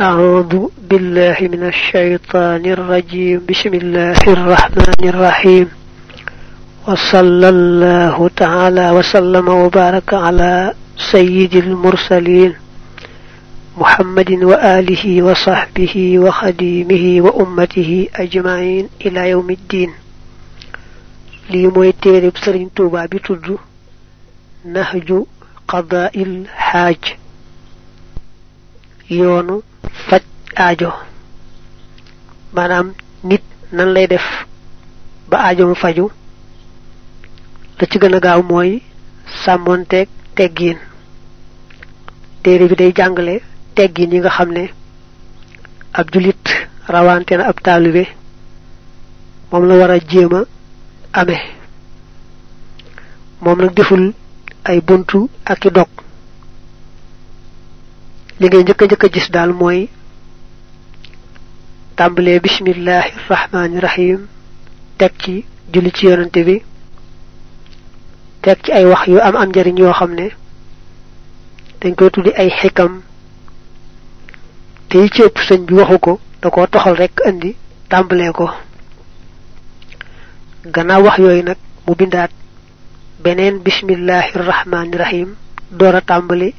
أعوذ بالله من الشيطان الرجيم. بسم الله الرحمن الرحيم. وصلى الله تعالى وسلم وبارك على سيد المرسلين محمد وآله وصحبه وخديمه وأمته أجمعين إلى يوم الدين. لي سيرن توبا بي تودو نهج قضاء الحاج yoonu faj aajo. Maanaam nit nan lay def ba aajo mu faju. La ci gën a gaaw mooy sàmmonteeg teggiin téere bi day jàngale teggin yi nga xam ne ab julit rawante na ab taalibe moom la war a amee. Moom nag deful ay buntu ak i dog li ngay njëkk njëkk gis daal mooy tàmbalee bismillahi rahmaani rahim teg ci julli ci yonante bi teg ci ay wax yu am am njariñ yoo xam ne dañ koy tuddi ay xikam. Te yi ci ëpp sëñ bi waxu ko da koo toxal rek andi tàmbalee ko. Gannaaw wax yooyu nag mu bindaat beneen bismillahi rahmaani rahim door tàmbali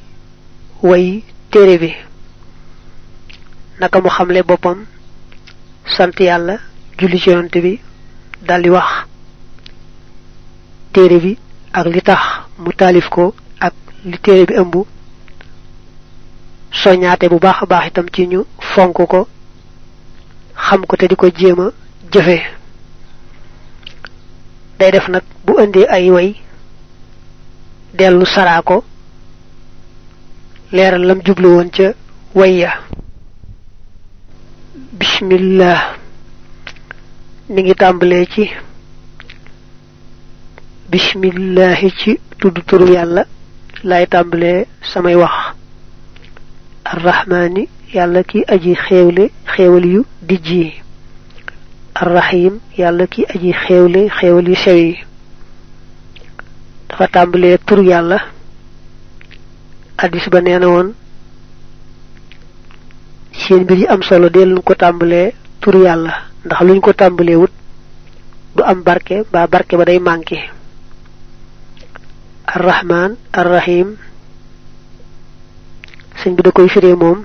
way téere bi. Naka mu xamle boppam sant yàlla julli ci yonante bi daldi wax téere bi ak li tax mu taalif ko ak li téere bi ëmb. Soñaate bu baax baax itam ci ñu fonk ko xam ko te di ko jéem a jëfe. Day def bu indee ay way dellu ko leeral lam jublu woon ca wayya bismillah mi ngi tàmbalee ci bismillahi ci tudd turu yàlla lay tàmbalee samay wax arrahmani yàlla ki aji xéewle xéewal yu dijj arrahim yàlla ki aji xéewle xéewal yu sew dafa tàmbalee turu yàlla hadis ba neena woon seen mbir am solo dee luñ ko tàmbalee turu yàlla ndax luñ ko tàmbalee wut du am barke ba barke ba day manqué. Arrahman arrahim sëñ bi da koy firee moom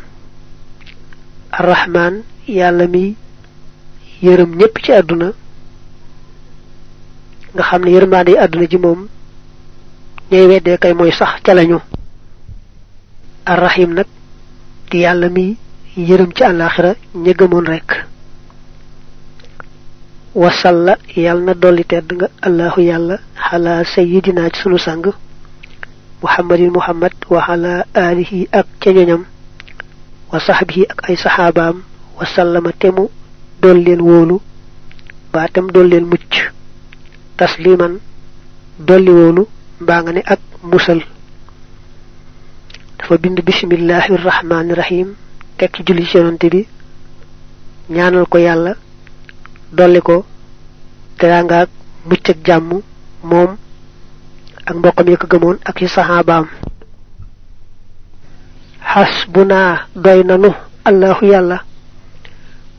arrahman yàlla mi yërëm ñépp ci àdduna nga xam ne yërmaande àdduna ji moom ñay weddee kay mooy sax ca lañu arrahim nag di yàlla mi yërëm ci àllaaxira ña gëmoon rekk wasalla yàlla na dolli tedd nga allahu yàlla xala sayidina ci sunu sang muhammadin muhammad wa xala alihi ak ca ñoñam wa saxbihi ak ay saxaabaam wa sallama temu dool leen wóolu baa tem dool mucc tasliman dolli wóolu mbaa nga ne ak musal dafa bind bismillahi rahmaani rahim teg ci julli yonante bi ñaanal ko yàlla dolli ko teranga ak mucc ak jàmm moom ak mbokkam yi ko gëmoon ak ci saxaabaam. Xasbuna doy nanu allahu yàlla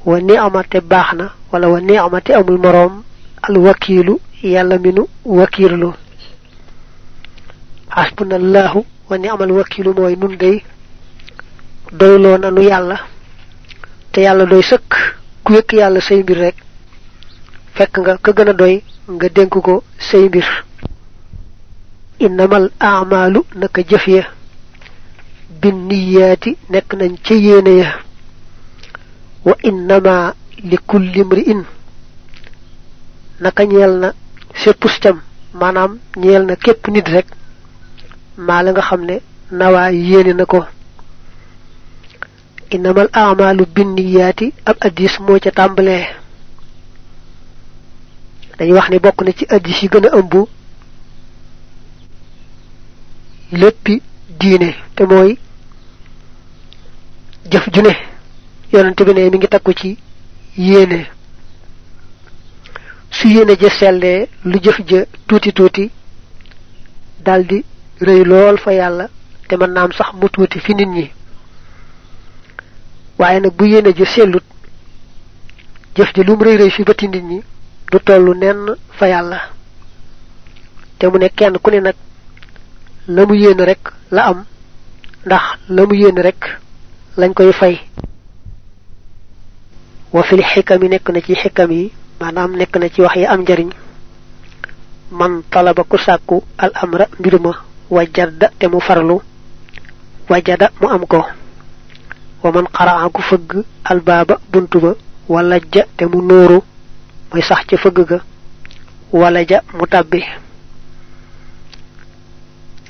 wa ni'amate baax na wala wa ni'amate amul moroom al wakiilu yàlla mi nu wakiirlu xasbuna allahu wa ni'amal wakiilu mooy nun day doyloo nanu yàlla te yàlla doy sëkk. Ku yëkk yàlla rek nga doy nga dénk ko say mbir. Innamal amalu naka jëf ya. Bin niyaati nekk nañ ya. Wa innama li kulli mri'in naka ñeel na séppus cam. Ñeel na képp nit rek maa la nga xam ne nawaa yéene na ko. Innamal bind niyaati ab addis moo ca tàmbalee. Dañuy wax ni bokk na ci addis yi gën a ëmb léppi diine te mooy jëf ju ne. Yonante bi ne mi ngi takku ci yéene. Su yéene ja sellee lu jëf ja tuuti tuuti daldi rëy lool fa yàlla te mën naam sax mu tuuti fi nit ñi. Waaye nag bu yéene ji sellut jëf ji lum rëy rëy fi bëti nit ñi du tollu nenn fa yàlla. Te mu ne kenn ku ne nag la mu yéene rek la am ndax la mu yéene rek lañ koy fay. Wa fil xikam yi nekk na ci xikam yi maanaam nekk na ci wax yi am njariñ. Man talaba ku sàkku al amra mbir ma wajada te mu farlu wajada mu am ko. Wa man qaraa ku fëgg al baaba buntu ba wala ja te mu nóoru muy sax ca fëgg ga wala ja mu tàbbi.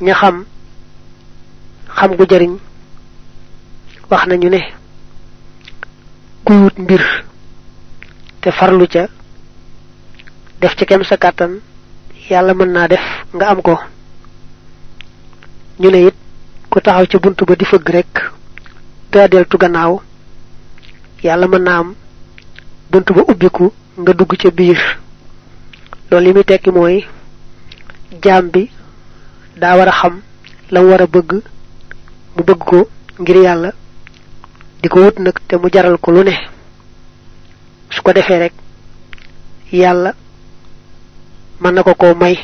Ña xam xam gu jariñ wax nañu ne mbir te farlu ca def ci kem sa kàttan yàlla mën naa def nga am ko ñu ne it ku taxaw ci buntu ba di fëgg rek daa deltu gannaaw yàlla mën naa am buntu ba ubbiku nga dugg ca biir. Loolu li muy tekki mooy jaam bi daa war a xam lam war a bëgg mu bëgg ko ngir yàlla di ko wut nag te mu jaral ko lu ne. Su ko defee rek yàlla mën na ko koo may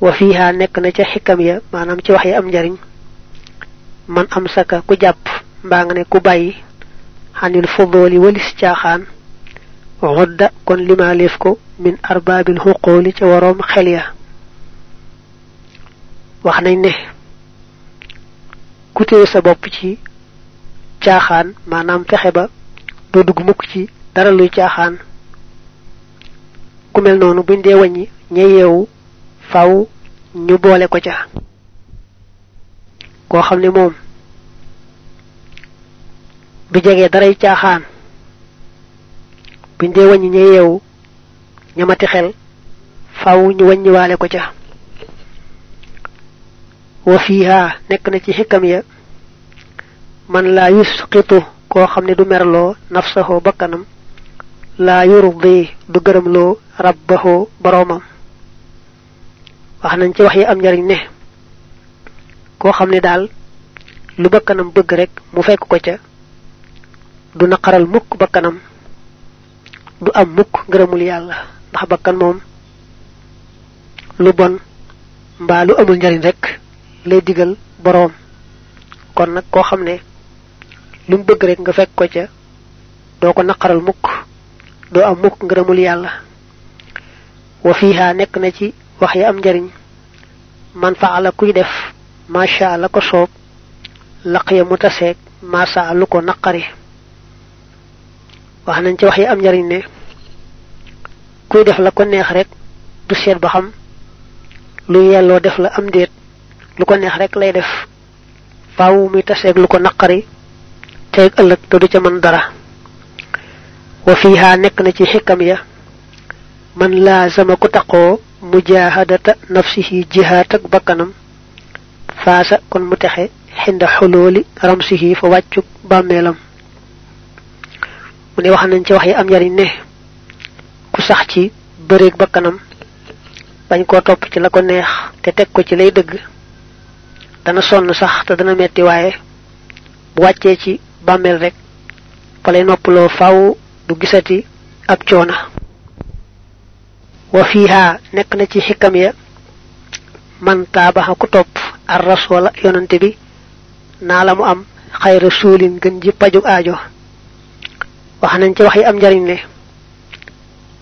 وفيها نك نتا حكمية ما نمشي وحي أم جرين من أمسك كجاب بانغ نكو باي عن الفضول والاستياخان غد كن لما ليفكو من أرباب الهقول تورم خليا وحنا نه. كتير سبب تي تياخان ما نام تخبا دودوغ موك تي دارلو تياخان كمل نونو بندي وني نييو faw ñu boole ko ca koo xam ne moom du jege daray caaxaan buñ dee wàññi ña yeewu ñamati xel faw ñu wàññiwaale ko ca wa fiha nekk na ci xikam ya man laa yusqitu koo xam ne du merloo nafsahu bakkanam laa yurdi du gërëmloo rabbahu boroomam wax nañ ci wax yi am njariñ ne koo xam ne daal lu bakkanam bëgg rek mu fekk ko ca du naqaral mukk bakkanam du am mukk ngërëmul yàlla. Ndax bakkan moom lu bon mbaa lu amul njariñ rek lay digal boroom. Kon nag koo xam ne lu bëgg rek nga fekk ko ca doo ko naqaral mukk am mukk ngërëmul yàlla. Wa fiha nekk na ci wax yi am njariñ man faala kuy def masha la ko soob laqiya mu taseeg masa lu ko naqari wax nañ ci wax yi am njariñ ne kuy def la ko neex rek du seet ba xam lu yelloo def la am déet lu ko neex rek lay def faaw muy taseeg lu ko naqari teeg ëllëg te du ca mën dara wa fiha nekk na ci xikam ya man laazama ku taqoo mujahadata nafsihi jihaat ak bakkanam. Faasa kon mu texe xinda xulooli ramsihi fa wàccuk bàmmeelam. Mu ne wax nañ ci wax yi am njariñ ne ku sax ci bëreeg bakkanam bañ koo topp ci la ko neex te teg ko ci lay dëgg dana sonn sax te dana metti waaye bu wàccee ci bàmmeel rek fa lay noppaloo faw du gisati ab coona la mu am xayra suulin gën ji pajug aajo wax nañ ci wax yi am njariñ ne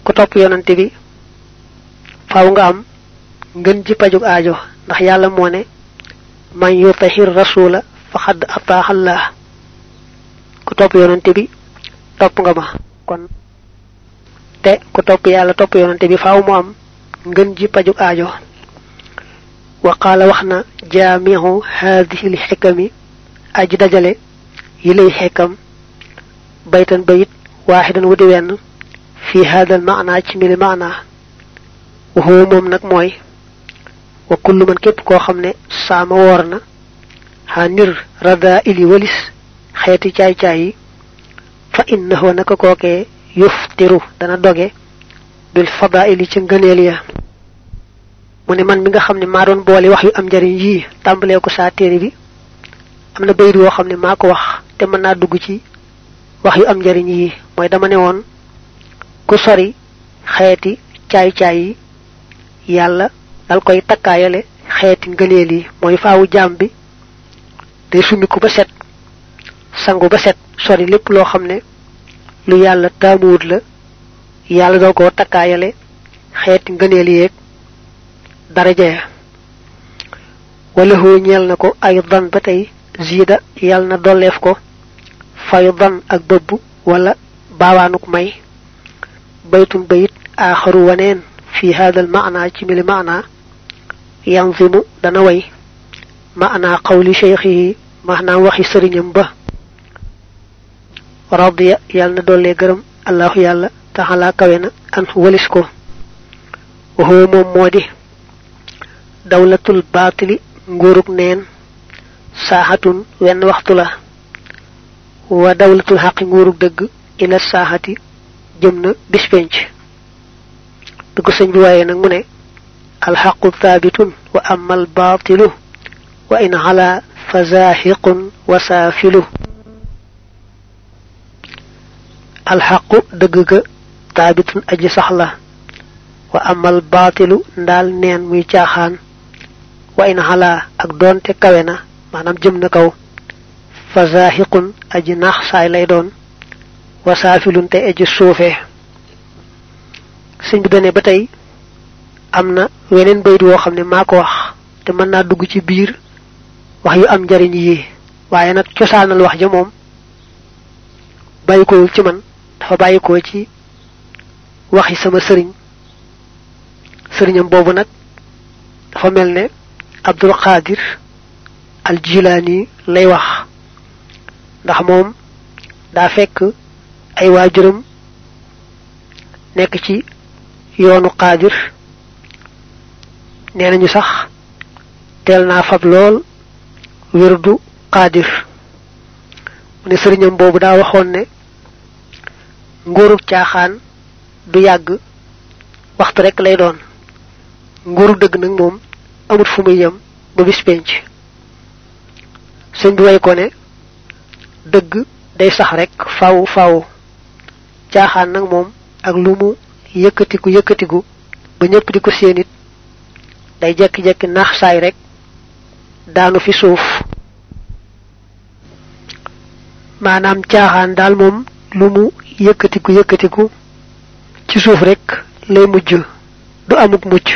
ku topp yonante bi faaw nga am ngën ji pajug aajo ndax yàlla moo ne man yutahir rasula faqad ataaxallah ku topp yonante bi topp nga ma kon te ku topp yàlla topp yonante bi faaw mu am ngën ji pajug aajo wa qaala wax na jaamihu haadihi lxikami aji dajale yi lay xikam baytan bayit waaxidan wu di wenn fi haadal maana ci mili maana wa huwa moom nag mooy wa kullu man képp koo xam ne saama woor na xa nir rada ili walis xeeti caay-caay yi fa innahu naka kookee yuftiru dana doge bil fadaili ci ngëneel ya. Mu ne man mi nga xam ne maa doon boole wax yu am njariñ yii tàmbalee ko saa téere bi. Am na bayit woo xam ne maa ko wax te mën naa dugg ci wax yu am njariñ yi. Mooy dama ne woon ku sori xeeti caay-caay yi yàlla dal koy takkaayale xeeti ngëneel yi. Mooy faawu jaam bi day sumiku ba set sangu ba set sori lépp loo xam ne lu yàlla taamuwut la yàlla doo ko takkaayale xeeti ngëneel yeeg daraja ya wala hoo ñeel na ko ay dan ba tey ziida yàlla na dolleef ko fayu dan ak bëbb wala baawaanuk may baytun bayit aaxaru waneen fi hada al maana ci mili maana yanzimu dana way maana qawli cheikhihi maanaam waxi sëriñam ba radiya yàlla na dollee gërëm allahu yàlla taxalaa kawe na an walis ko waxoo moom moo di dawlatul baatili nguurug neen saaxatun wenn waxtu la wa dawlatul xaqi nguurug dëgg ila saaxati jëm na bis penc bi ko sëñ bi waaye nag mu ne alxaqu thaabitun wa ama albaatilu wa in ala fa zaaxiqun wa saafilu alxaqu dëgg ga thaabitun aji sax wa ama albaatilu ndaal neen muy caaxaan. Wa in ala ak doonte kawe na maanaam jëm na kaw. Fa zaaxiqun aji naax saay lay wa saafilun te aji suufee. Sëñ bi dane ba tey am na weneen bayit woo xam ne maa ko wax te mën naa dugg ci biir wax yu am njariñ yi. Waaye dafa bàyyikoo ci waxi sama sëriñ. Sëriñam boobu nag dafa mel ne abdul qadir al jilaani lay wax. Ndax moom daa fekk ay waajuram nekk ci yoonu qaadir nee nañu sax teel naa fab lool wirdu qaadir mu ne sëriñam boobu daa waxoon ne nguurub caaxaan du yàgg waxtu rek lay doon. Nguuru dëgg nag moom amut fu muy yem ba bis penc. Sëñ bi way ko ne dëgg day sax rek faaw faaw caaxaan nag moom ak lu mu yëkkatiku yëkkatiku ba ñëpp di ko séenit day jekki-jekki naax saay rek daanu fi suuf. Maanaam caaxaan daal moom lu yëkkatiku yëkkatiku ci suuf rek lay mujj du amuk mucc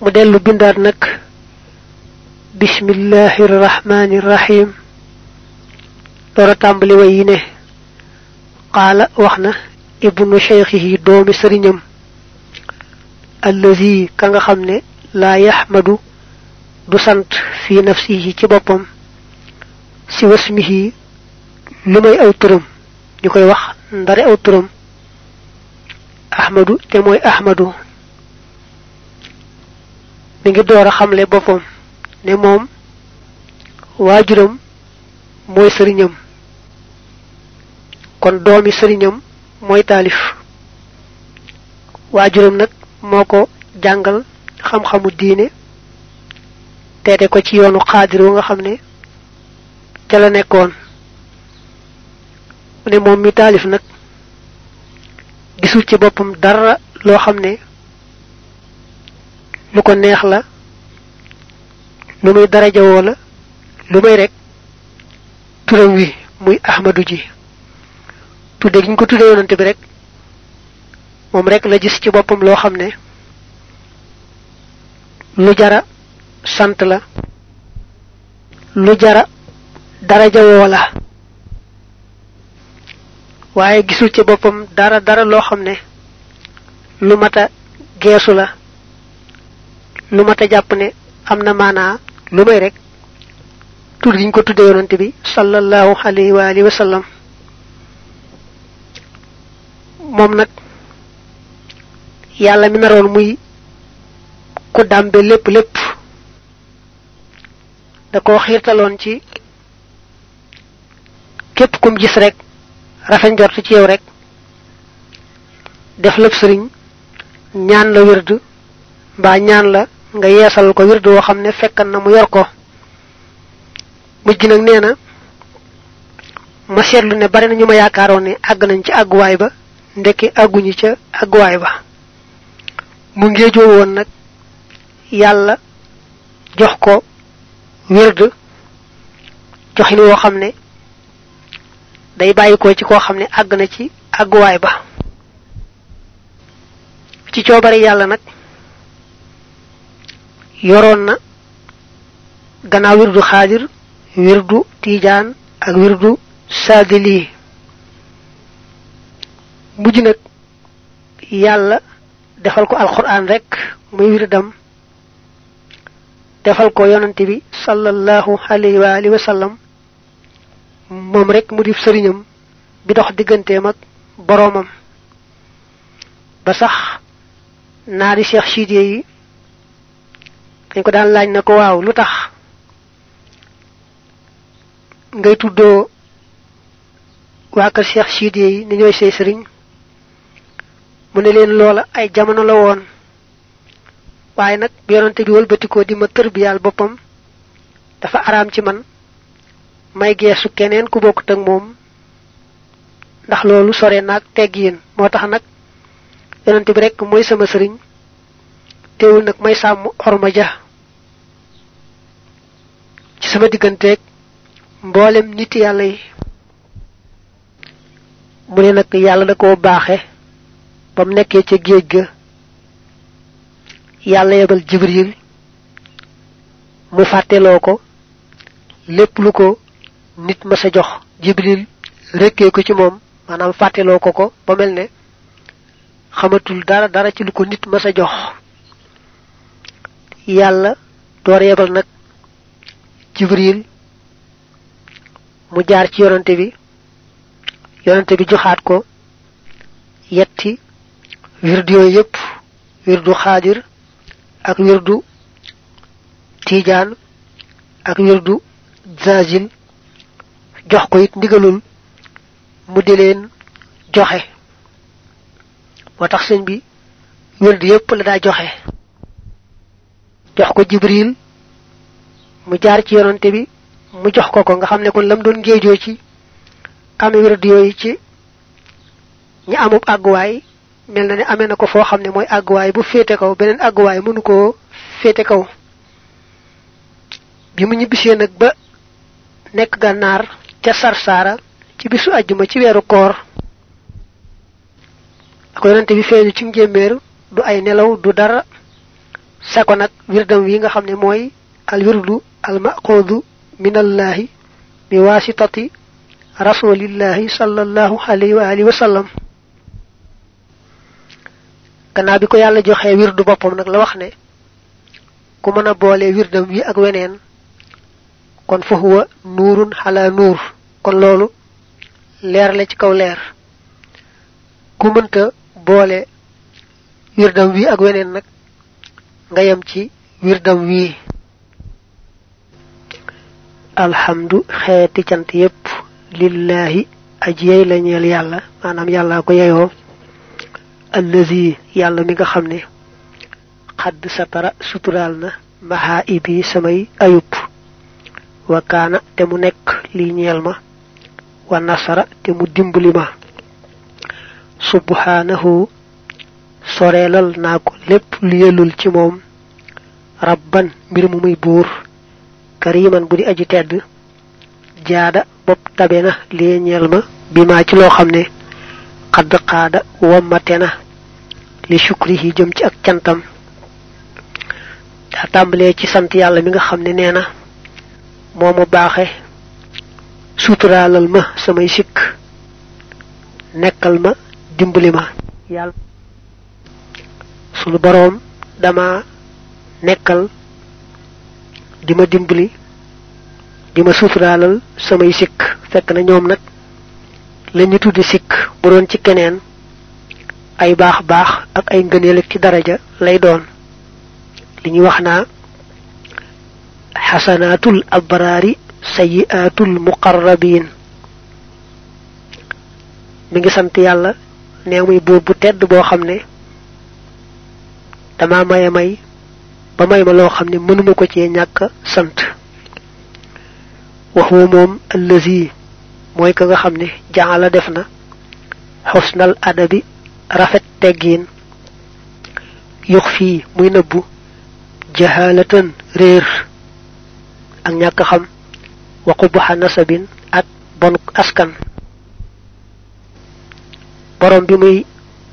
mu dellu bindaat nag bismillahi rahmani rahim doora tàmbali way yi ne qaala wax na ibnu cheikhihi doomi sëriñam allazi ka nga xam ne laa yaxmadu du sant fi nafsihi ci boppam si wasmihi lu may aw turam ñu koy wax ndare aw turam. Ahmadu te mooy ahmadu. Mi ngi door a xamle boppam ne moom waajuram mooy sëriñam. Kon doomi sëriñam mooy taalif. Waajuram nag moo ko jàngal xam-xamu diine teete ko ci yoonu nga xam ne ca la nekkoon mu ne moom mi taalif nag gisul ci boppam dara loo xam ne lu ko neex la lu muy darajawoo la lu may rek turam wi muy ahmadu ji. Tudde gi ñu ko tudde yonante bi rek moom rek la gis ci boppam loo xam ne lu jara sant la lu jara darajawoo la waaye gisul ci boppam dara dara loo xam ne lu mata geesu la lu mata jàpp ne am na maanaa lu may rek tudd gi ñu ko tudde yonante bi sallallahu alayhi wa alihi wa sallam. Moom nag yàlla mi naroon muy ku dàmbe lépp lépp da koo xiirtaloon ci képp kum gis rek rafet njort ci yow rek. def lépp sëriñ ñaan la wird mbaa ñaan la nga yeesal ko wird woo xam ne fekkan na mu yor ko. mujj nag nee na ma seetlu ne bari na ñu ma yaakaaroon ne àgg nañ ci àgguwaay ba ndekki àgguñu ca àgguwaay ba. mu ngéejoo woon nag yàlla jox ko wérd joxin woo xam ne day bàyyi ko ci koo xam ne àgg na ci àgguwaay ba ci coobare yàlla nag yoroon na gannaaw wirdu xaadir wirdu tiijaan ak wirdu saadili mujj nag yàlla defal ko alquran rek muy wirdam defal ko yonante bi sallallahu alayhi wa sallam moom rek mu di sëriñam bi dox digganteem ak boroomam. Ba sax naari cheikh sidiye yi dañ ko daan laaj na ko waaw lu ngay tuddoo waa kër cheikh sidiye yi ni ñooy say sëriñ? Mu ne leen loola ay jamono la woon. Waaye nag bi yonante bi wëlbatikoo di ma tërbiyaal boppam dafa araam ci man may geesu keneen ku bokkut ak moom. Ndax loolu sore naag teggiin moo tax nag yonante bi rek mooy sama sëriñ. Teewul nag may sàmm orma ja ci sama digganteeg mboolem nit yàlla yi. Mu ne nag da koo baaxe ba mu nekkee ca géej yebal jibril. Mu fàtteloo ko lépp lu ko nit ma sa jox jibril rekkee ko ci moom maanaam fàtteloo ko ko ba mel ne xamatul dara dara ci lu ko nit ma sa jox yàlla door yebal nag jibril mu jaar ci yonante bi yonante bi joxaat ko yetti wirdu yooyu yépp wirdu xaadir ak wirdu tiijaan ak wirdu zazil jox ko it ndigalul mu di leen joxe. Moo tax sëñ bi wirdu yépp la daa joxe. Jox ko jibril mu jaar ci yonante bi mu jox ko ko nga xam ne kon lam doon géejoo ci ame wirdu yooyu ci ñi amub àgguwaay mel na ne amee na ko foo xam ne mooy àgguwaay bu féete kaw beneen àgguwaay mënu koo féete kaw. Bi mu ñibbisee nag ba nekk gànnaar ca sarsaara ci bisu àjjuma ci weeru koor. Ak yonante bi feeñu ci njéeméer du ay nelaw du dara. Sa ko nag wirdam wi nga xam ne al wirdu al maxuudu min allahi bi waasitati rasulillahi sallallahu alayhi wa alihi wa sallam. Bi ko yàlla joxee wirdu boppam nag la wax ne ku mën boole wirdam wi ak weneen kon fa huwa nuurun xala nuur kon loolu leer la ci kaw leer. Ku mënta boole wirdam wi ak weneen nag nga yem ci wirdam wi. Alhamdu xeeti cant yépp lillahi aji yey la ñeel yàlla maanaam yàlla ko yeyoo. Allazi yàlla mi nga xam ne satara suturaal na maxaa ibi samay ayub. Wa kaana te mu nekk li ñeel ma wa nasara te mu dimbali ma. Subhanahu soreelal naa ko lépp lu yellul ci moom. Rabban mbir mu muy buur. Kariman bu di aji tedd. Jaada bopp tabe na li ñeel ma bi ci loo xam ne. Xadd xaada wommate na. Li shukrihi jëm ci ak cantam. Daa tàmbalee ci sant yàlla mi nga xam ne nee na suturaalal ma samay sikk nekkal ma dimbali ma yàlla sunu boroom dama nekkal di ma dimbali di ma suturaalal samay sikk fekk na ñoom nag la ñu tuddi sikk bu doon ci keneen ay baax baax ak ay ngëneel ci daraja lay doon. Li ñuy wax naa sayiaatul muqarrabin. Mi ngi sant yàlla nee muy buur bu tedd boo xam ne dama maye may ba may ma loo xam ne mënuma ko cee ñàkk sant. Waxu moom allazi mooy ka nga xam ne adabi rafet teggiin yux fii muy nëbbu jahalatan réer ak ñàkk wa qubaxa nasabin ak bonuk askan. Borom bi muy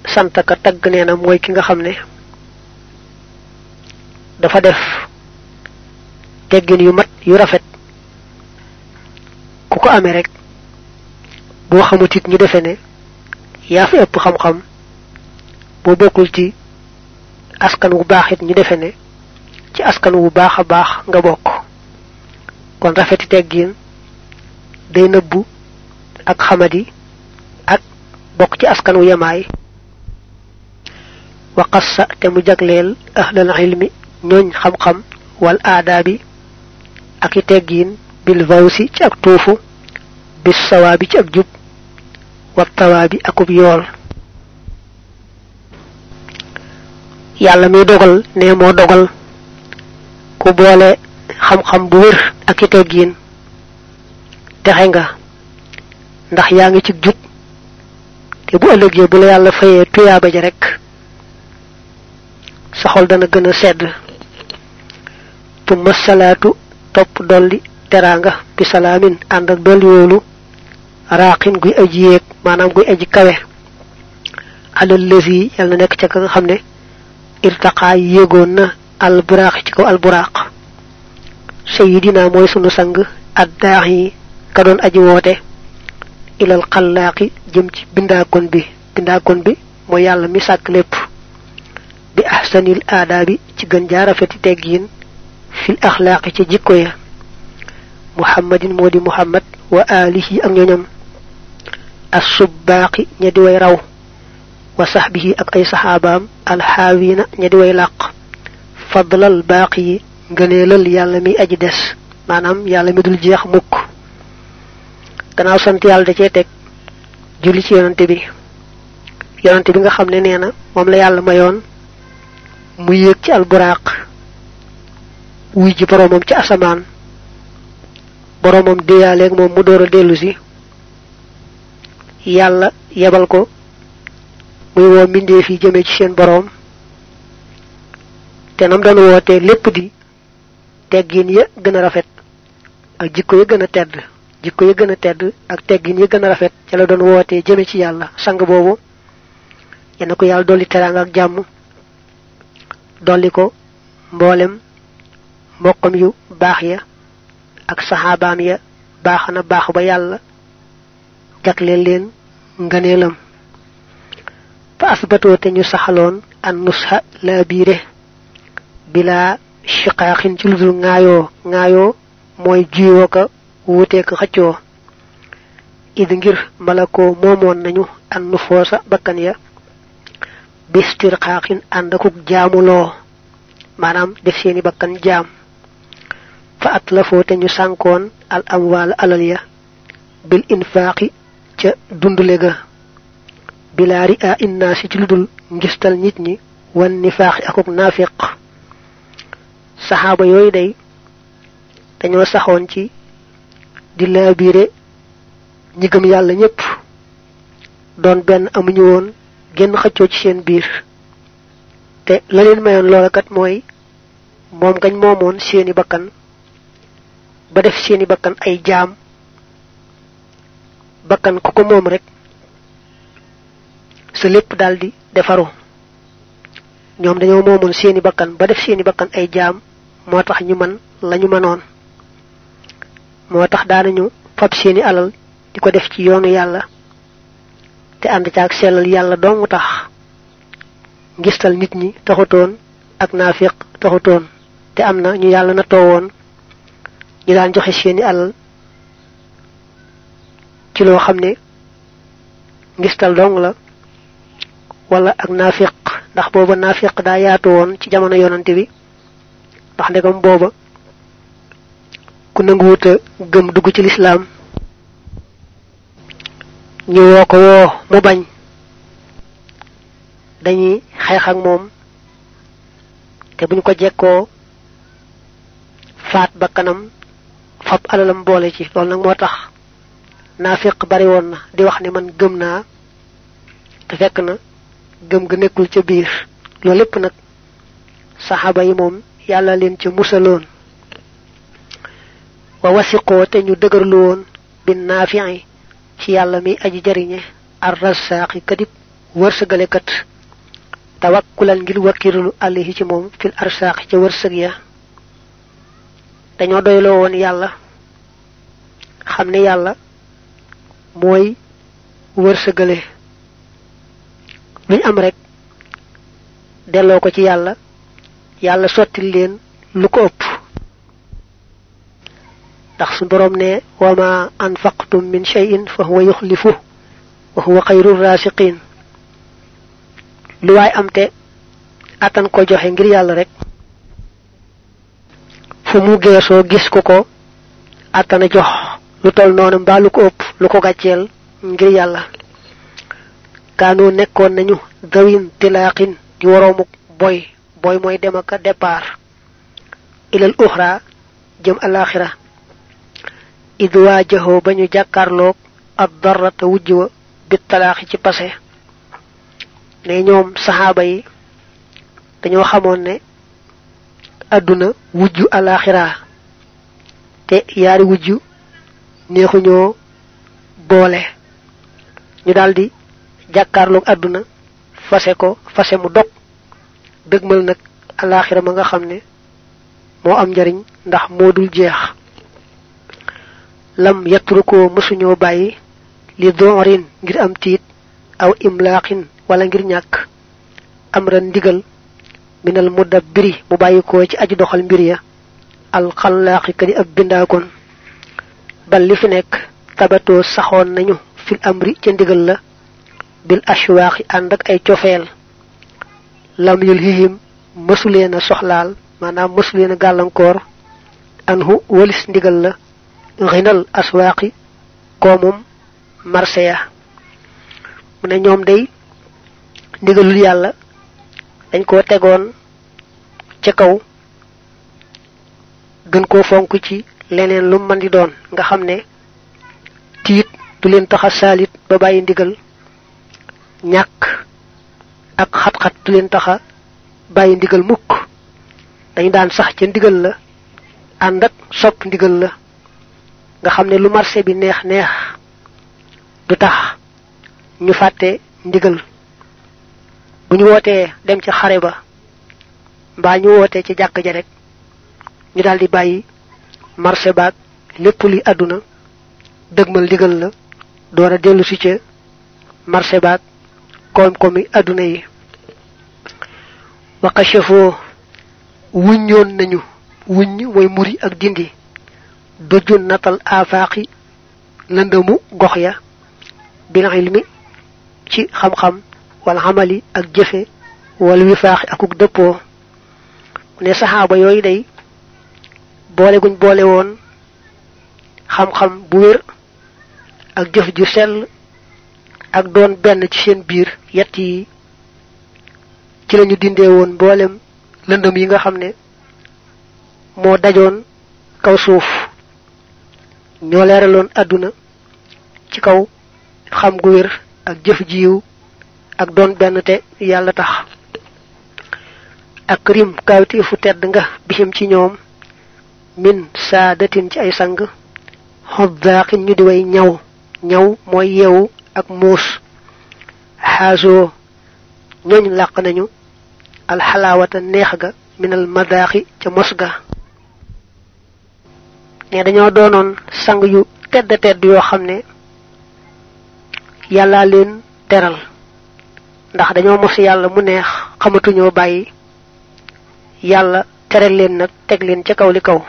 sant ka tagg nee na mooy ki nga xam ne dafa def teggin yu mat yu rafet. Ku rek ñu ëpp xam-xam. Ci askan wu baax it ñu defe ne ci askan wu baax a nga kon rafeti teggin day nëbbu ak xamadi ak bokk ci askan wu yamaay wa qassa te mu jagleel ahlal ilmi ñooñ xam-xam wal aadaabi ak i teggiin bil vawsi ci ak tuufu bis sawaabi ci ak jub wa tawaabi akub yool yàlla mi dogal ne moo dogal ku boole xam-xam bu wér ak i teggiin texe nga. Ndax yaa ngi ci jub. Te bu ëllëgee bu la yàlla fayee tuyaaba ja rek sa xol dana gën a sedd. Tumma salaatu topp dolli teraanga bi salaamin ànd ak dolli wóolu raaqin guy aji yéeg maanaam guy aji kawe. Alal lësi yal na nekk ca ka nga xam ne irtaqaa yéegoon na al buraaq ci kaw buraaq sayidina mooy sunu sang addaax yi ka doon aji woote ilal xallaaqi jëm ci bindaakon bi bindaakon bi mooy yàlla mi sàkk lépp bi ahsanil aadaabi ci gën jaa rafeti teggiin fil axlaaqi ci jikko ya muhammadin moo di muhammad wa alihi ak ñoñam assubbaaqi ña di way raw wa saxbihi ak ay saxaabaam alxaawiina ña di way làq fadlal baaqi yi ngëneelal yàlla mi aji des. Maanaam yàlla mi dul jeex mukk. Gannaaw sant yàlla da cee teg julli ci yonante bi. Yonante bi nga xam ne nee na moom la yàlla mayoon mu yéeg ci alburaaq wuy ji boroomam ci asamaan. Boroomam déyaaleeg moom mu door a dellu si. Yebal ko muy woo jëmee ci seen boroom. Te nam doon wootee lépp di teggin ya gën a rafet ak jikko ya gën a tedd jikko ya gën a tedd ak teggin ya gën a rafet ca la doon wootee jëme ci yàlla sang boobu. Yenn ko yàlla dolli teraanga ak jàmm dolli ko mboolem mbokkam yu baax ya ak saxaabaam ya baax na baax ba yàlla jagleel leen ngëneelam. Fa asbatoo te ñu saxaloon an nusha laa biire bilaa shiqaaxin ci lu dul ŋaayoo. Ŋaayoo mooy jiwoo ka wuutee ko xëccoo. Id ngir malakoo moomoon nañu an nu foosa bakkan ya. Bistirqaaxin ànd akuk jaamuloo maanaam def seeni bakkan jaam. Fa at la foote ñu sànkoon al amwaal alal ya. Bil infaaqi ca dundule ga. Bilaari a innaasi ci lu dul ngistal nit ñi. Wan nifaaxi akuk naafiq saxaaba yooyu day dañoo saxoon ci di laabiire ñi gëm yàlla ñépp. Doon benn amuñu woon genn xëccoo ci seen biir. Te la leen mayoon loola kat mooy moom gañ moomoon seeni bakkan ba def seeni bakkan ay jaam. Bakkan ku ko moom rek sa lépp daldi defaru. Ñoom dañoo moomoon seeni bakkan ba def seeni bakkan ay jaam moo tax ñu man lañu mënoon moo tax daanañu fab seeni alal di ko def ci yoonu yàlla te ànd caag sellal yàlla dong tax. Ngistal nit ñi taxutoon ak naafiq taxutoon te am na ñu yàlla na toowoon ñu daan joxe seeni alal ci loo xam ne ngistal dong la wala ak naafiq ndax booba naafiq daa yaatu woon ci jamono yonante bi ndax ndegam booba ku nanguwuta gëm dugg ci lislaam. ñu woo ko woo mu bañ. dañuy xeex ak moom te buñ ko jekkoo faat ba kanam fab alalam boole ci. loolu nag moo tax naafiq bari woon na di wax ne man gëm naa te fekk na gëm ga nekkul ca biir. loolu lépp nag saxaaba yi moom yàlla leen ca musaloon. Wa wasiqoo te ñu dëgërlu woon naafi'i ci yàlla mi aji jariñe ar rasaaqi kadib wërsëgale kat. Tawakkulan ngir wakkirlu alayhi ci moom fil arsaaqi ca wërsëg ya. Dañoo doyloo woon yàlla xam ne yàlla mooy wërsëgale. Luñ am rek delloo ci yàlla yàlla sottil leen lu ko ëpp. Ndax su borom ne wama anfaqtum min shay'in fa huwa yukhlifu wa huwa khayrur rasiqin lu way atan ko joxe ngir yàlla rek. Fu mu geesoo gis ko ko atana jox lu tol noonu mbaa lu ko ëpp lu ko gàcceel ngir yàlla. Kaanu nekkoon nañu dawin tilaqin di boy boy mooy dem ak départ ilal uxra jëm alaxira id waajaxoo ba ñu jàkkaarloog ab darrata wujj wa bit talaaxi ci pase ne ñoom saxaaba yi dañoo xamoon ne àdduna wujju alaxira te yaari wujju neexuñoo boole. Ñu daldi jàkkaarloog àdduna fase ko fase mu dog dëgmal nag alaxira ma nga xam ne moo am njariñ ndax moo jeex. Lam yatrukoo mësuñoo bàyyi li doorin ngir am tiit aw imlaaxin wala ngir ñàkk. Am ran ndigal minal mudabbiri mu bàyyikoo ci aji doxal mbir ya. Alxallaaxi kadi ab bindaakoon. Bal li fi nekk tabatoo saxoon nañu fil amri ca ndigal la. Bil ashwaaxi ànd ak ay cofeel lam yul hihim mësuleen a soxlaal maanaam mësuleen a gàllankoor anhu walis ndigal la xinal aswaaqi koomum marché ya. Mu ne ñoom day ndigalul yàlla dañ koo tegoon ca kaw gën koo fonk ci leneen lu mën di doon nga tiit du leen taxa saalit ba ndigal ak xat-xat leen taxa bàyyi ndigal mukk. Dañu daan sax ca ndigal la ànd ak sopp ndigal la. Nga xam ne lu marché bi neex neex du tax ñu fàtte ndigal. Bu ñu wootee dem ci xare ba mbaa ñu wootee ci jàkk ja rek ñu daldi bàyyi marché baag lépp luy àdduna dëgmal ndigal la door a dellu si marché baag كوم كومي أدني وقشفو ونيون نيو وني ويموري أك ديندي دجون نطل آفاقي لندمو غخيا بين علمي تي خم خم والعملي أك جفي والوفاقي أكوك دبو ني صحابة يوي دي بولي بولي وون خم خم بوير أك جف جسل ak doon benn ci seen biir yett yi ci lañu dindee woon mboolem lëndëm yi nga xam ne moo dajoon kaw suuf. Ñoo leeraloon àdduna ci kaw xam gu wér ak jëf jiw ak doon benn te yàlla tax. Ak rim kawti fu tedd nga bixim ci ñoom min saadatin ci ay sang xoddaaxin ñu di way ñaw. Ñaw mooy yeewu ak muus xaasoo ñooñ làq nañu alxalaawata neex ga minal madaaxi ca mos ga. Ne dañoo doonoon sang yu tedd tedd yoo xam ne yàlla leen teral ndax dañoo mos yàlla mu neex xamatuñoo bàyyi yàlla teral leen nag teg leen ca kaw li kaw.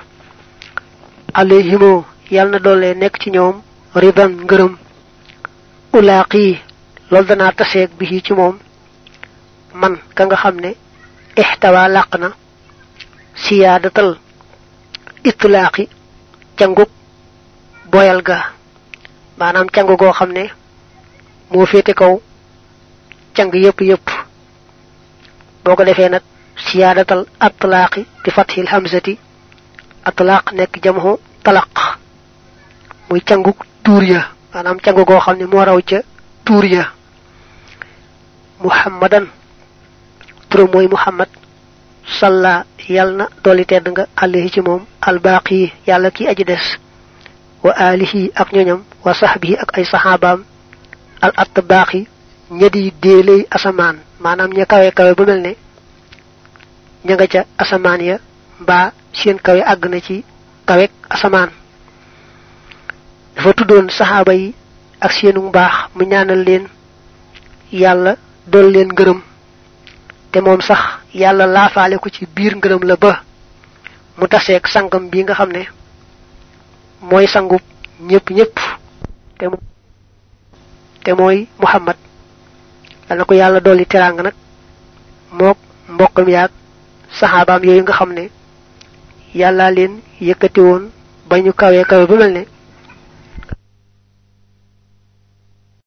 Alayhimo yàlla na doole nekk ci ñoom ridan ngërëm ulaaqi loolu danaa taseeg bi ci moom. Man ka nga xam ne ixtawa làq na siyaadatal itlaaqi cangug boyal ga maanaam cangu goo xam ne moo féete kaw cang yépp yépp boo ko defee nag siyaadatal atlaaqi bi fathil hamzati atlaaq nekk jamhu talaq muy canguk tuur ya maanaam cangu goo xam ne moo raw ca tuur ya. Muhammadan. Turam mooy muhammad. Salla yal na dolli tedd nga alayhi ci moom. Albaqi yàlla ki aji des. Wa alihi ak ñoñam wa sahbihi ak ay sahabaam al atbaqi ñadi deeley asamaan. Maanaam ña kawe kawe bu mel ne ña nga ca asamaan ya mbaa seen kawe àgg na ci kawek asamaan dafa tuddoon saxaaba yi ak seenu mbaax mu ñaanal leen yàlla dool leen ngërëm te moom sax yàlla laafaale ko ci biir ngërëm la ba mu taseeg sangam bi nga xam ne mooy ñépp ñépp. Te te mooy muhammad. Dana ko yàlla dolli teraanga nag mook mbokkam yaag saxaabaam yooyu nga xam ne yàlla leen yëkkati woon ba kawee kawe bu mel ne